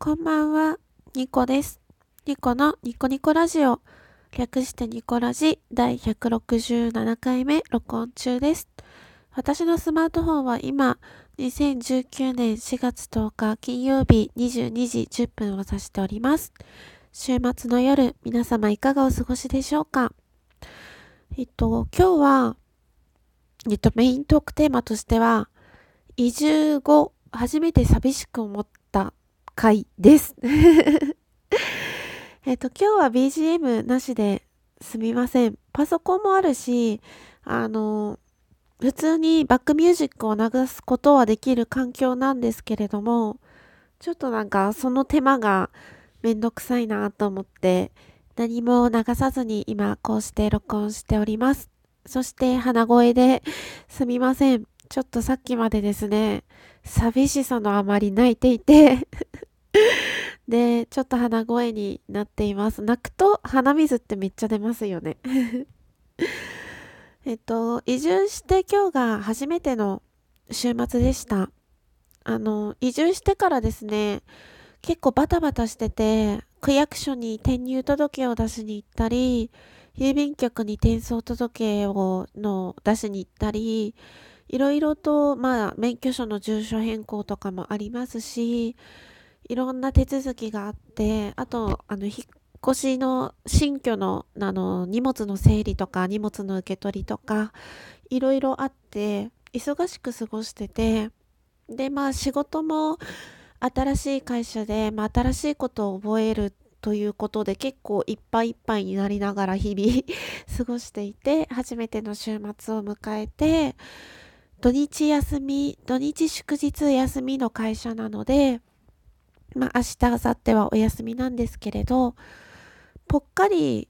こんばんは、ニコです。ニコのニコニコラジオ、略してニコラジ第167回目録音中です。私のスマートフォンは今、2019年4月10日金曜日22時10分を指しております。週末の夜、皆様いかがお過ごしでしょうか？えっと、今日は、えっと、メイントークテーマとしては、移住後、初めて寂しく思った回です。えっと、今日は BGM なしですみません。パソコンもあるし、あの、普通にバックミュージックを流すことはできる環境なんですけれども、ちょっとなんかその手間がめんどくさいなと思って、何も流さずに今こうして録音しております。そして鼻声ですみません。ちょっとさっきまでですね、寂しさのあまり泣いていて で、ちょっと鼻声になっています。泣くと鼻水ってめっちゃ出ますよね。えっと、移住して今日が初めての週末でした。あの、移住してからですね、結構バタバタしてて、区役所に転入届を出しに行ったり、郵便局に転送届をの出しに行ったり、いろいろと、まあ、免許証の住所変更とかもありますし、いろんな手続きがあって、あと、あの、引っ越しの新居の、あの、荷物の整理とか、荷物の受け取りとか、いろいろあって、忙しく過ごしてて、で、まあ、仕事も新しい会社で、まあ、新しいことを覚えるということで結構いっぱいいっぱいになりながら日々 過ごしていて、初めての週末を迎えて、土日休み、土日祝日休みの会社なので、まあ明日、明後日はお休みなんですけれど、ぽっかり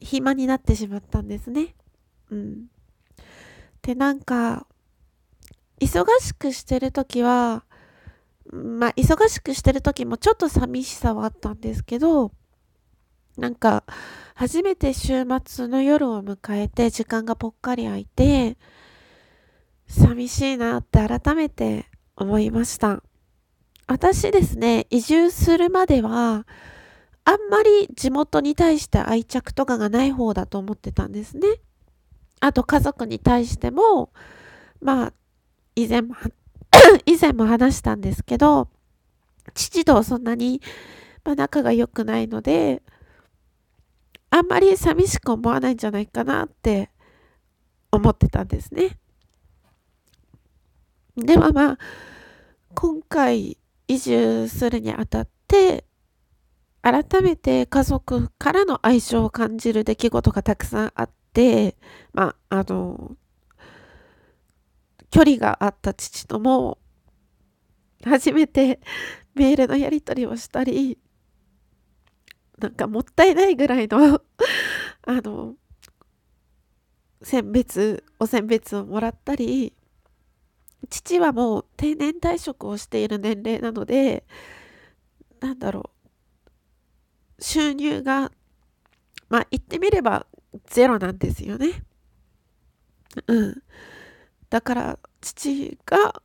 暇になってしまったんですね。うん。で、なんか、忙しくしてるときは、まあ忙しくしてるときもちょっと寂しさはあったんですけど、なんか、初めて週末の夜を迎えて時間がぽっかり空いて、寂しいなって改めて思いました。私ですね、移住するまでは、あんまり地元に対して愛着とかがない方だと思ってたんですね。あと家族に対しても、まあ、以前も、以前も話したんですけど、父とそんなに、まあ、仲が良くないので、あんまり寂しく思わないんじゃないかなって思ってたんですね。でもまあ、今回移住するにあたって、改めて家族からの愛情を感じる出来事がたくさんあって、まあ、あの、距離があった父とも、初めてメールのやり取りをしたり、なんかもったいないぐらいのあの、選別、お選別をもらったり、父はもう定年退職をしている年齢なので、なんだろう、収入が、まあ言ってみればゼロなんですよね。うん。だから父が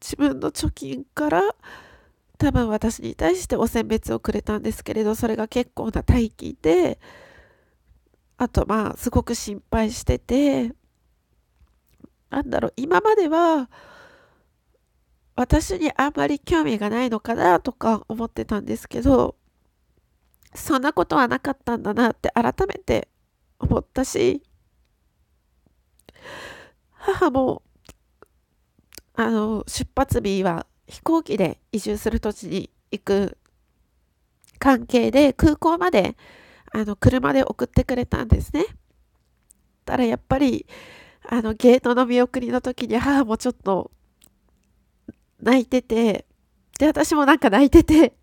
自分の貯金から多分私に対してお選別をくれたんですけれど、それが結構な大金で、あとまあすごく心配してて、なんだろう、今までは私にあんまり興味がないのかなとか思ってたんですけど、そんなことはなかったんだなって改めて思ったし、母も、あの、出発日は飛行機で移住する土地に行く関係で空港まであの車で送ってくれたんですね。たらやっぱりあのゲートの見送りの時に母もちょっと泣いててで私もなんか泣いてて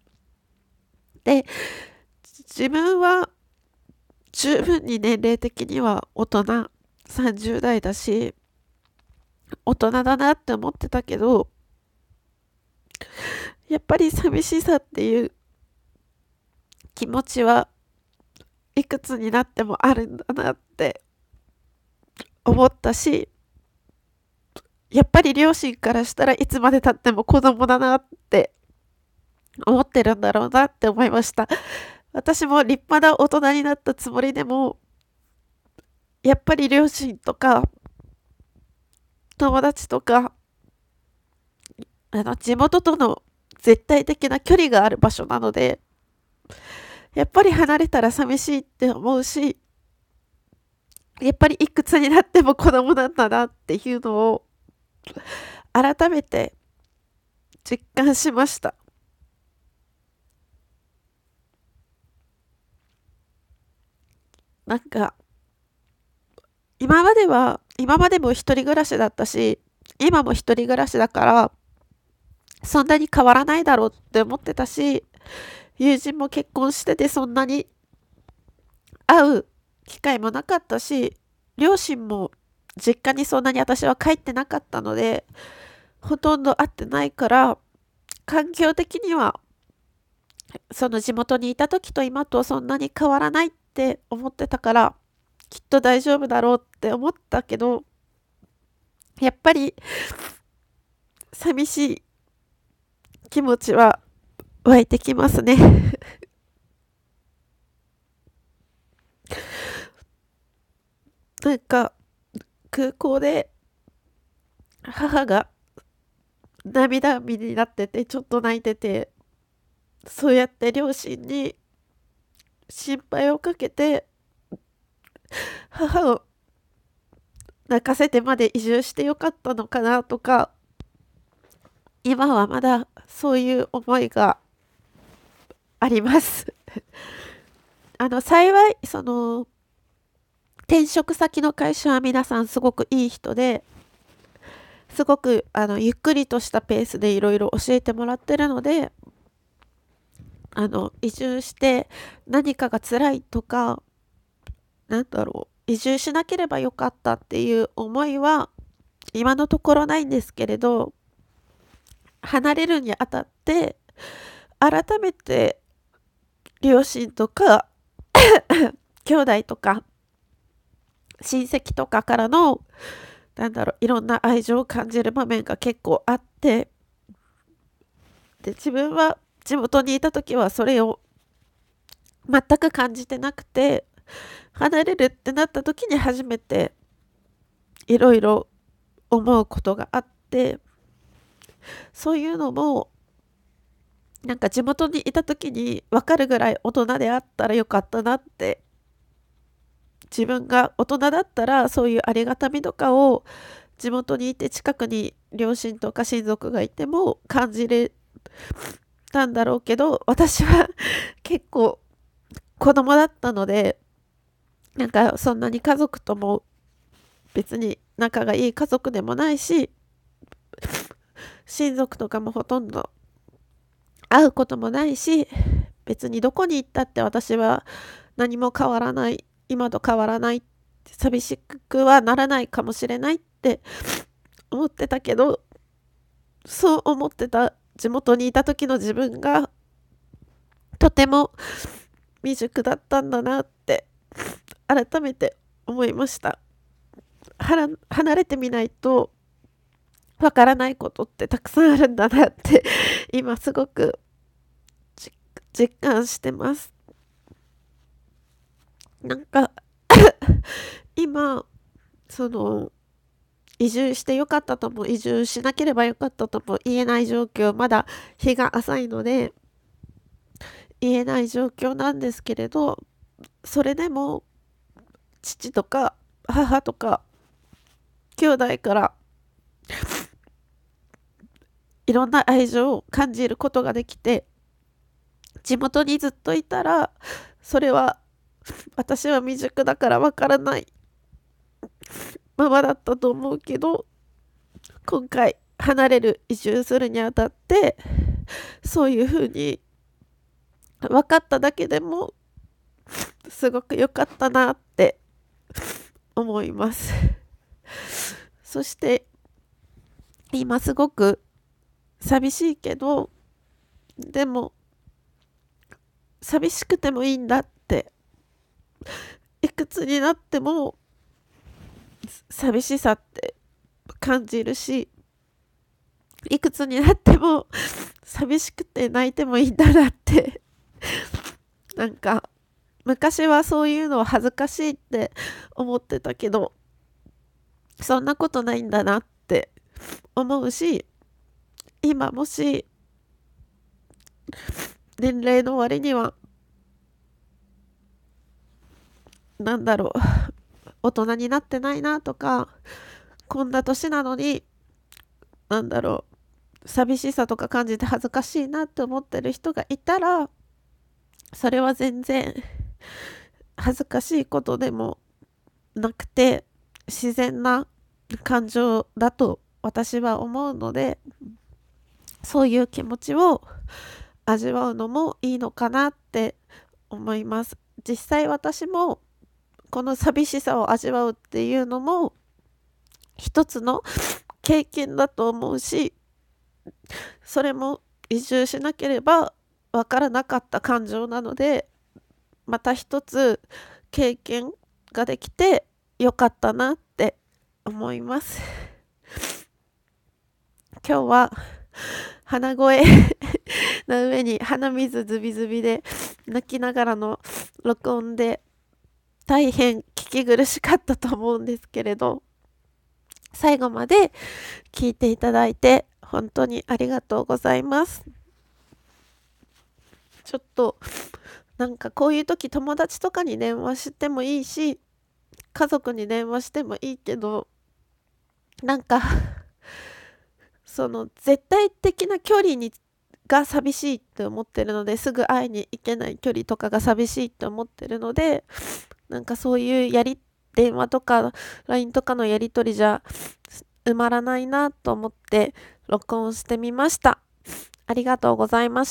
で自分は十分に年齢的には大人30代だし大人だなって思ってたけどやっぱり寂しさっていう気持ちはいくつになってもあるんだなって思ったしやっぱり両親からしたらいつまでたっても子供だなって思ってるんだろうなって思いました。私も立派な大人になったつもりでも、やっぱり両親とか、友達とか、あの、地元との絶対的な距離がある場所なので、やっぱり離れたら寂しいって思うし、やっぱりいくつになっても子供なんだなっていうのを改めて実感しました。なんか今までは今までも一人暮らしだったし今も一人暮らしだからそんなに変わらないだろうって思ってたし友人も結婚しててそんなに会う機会もなかったし両親も実家にそんなに私は帰ってなかったのでほとんど会ってないから環境的にはその地元にいた時と今とそんなに変わらないって思ってたからきっと大丈夫だろうって思ったけどやっぱり寂しい気持ちは湧いてきますね。なんか空港で母が涙目になっててちょっと泣いててそうやって両親に心配をかけて母を泣かせてまで移住してよかったのかなとか今はまだそういう思いがあります。あの幸いその転職先の会社は皆さんすごくいい人ですごくあのゆっくりとしたペースでいろいろ教えてもらってるのであの移住して何かが辛いとかなんだろう移住しなければよかったっていう思いは今のところないんですけれど離れるにあたって改めて両親とか 兄弟とか親戚とかからのなんだろういろんな愛情を感じる場面が結構あってで自分は地元にいた時はそれを全く感じてなくて離れるってなった時に初めていろいろ思うことがあってそういうのもなんか地元にいた時に分かるぐらい大人であったらよかったなって自分が大人だったらそういうありがたみとかを地元にいて近くに両親とか親族がいても感じれたんだろうけど私は 結構子供だったのでなんかそんなに家族とも別に仲がいい家族でもないし親族とかもほとんど会うこともないし別にどこに行ったって私は何も変わらない今と変わらない寂しくはならないかもしれないって思ってたけどそう思ってた地元にいた時の自分がとても未熟だったんだなって改めて思いました。離れてみないとわからないことってたくさんあるんだなって今すごく実感してます。なん。か 今その移住してよかったとも移住しなければよかったとも言えない状況まだ日が浅いので言えない状況なんですけれどそれでも父とか母とか兄弟からいろんな愛情を感じることができて地元にずっといたらそれは 私は未熟だからわからない。ままだったと思うけど今回離れる移住するにあたってそういうふうに分かっただけでもすごく良かったなって思います。そして今すごく寂しいけどでも寂しくてもいいんだっいくつになっても寂しさって感じるしいくつになっても寂しくて泣いてもいいんだなって。なんか昔はそういうのは恥ずかしいって思ってたけどそんなことないんだなって思うし今もし年齢の割にはなんだろう。大人になってないなとかこんな年なのになんだろう。寂しさとか感じて恥ずかしいなって思ってる人がいたらそれは全然恥ずかしいことでもなくて自然な感情だと私は思うのでそういう気持ちを味わうのもいいのかなって思います。実際私もこの寂しさを味わうっていうのも一つの 経験だと思うしそれも移住しなければわからなかった感情なのでまた一つ経験ができてよかったなって思います。今日は鼻声 の上に鼻水ズビズビで泣きながらの録音で大変聞き苦しかったと思うんですけれど最後まで聞いていただいて本当にありがとうございます。ちょっとなんかこういう時友達とかに電話してもいいし家族に電話してもいいけどなんかその絶対的な距離にが寂しいって思ってるのですぐ会いに行けない距離とかが寂しいって思ってるのでなんかそういうやり電話とか LINE とかのやり取りじゃ埋まらないなと思って録音してみました。ありがとうございました。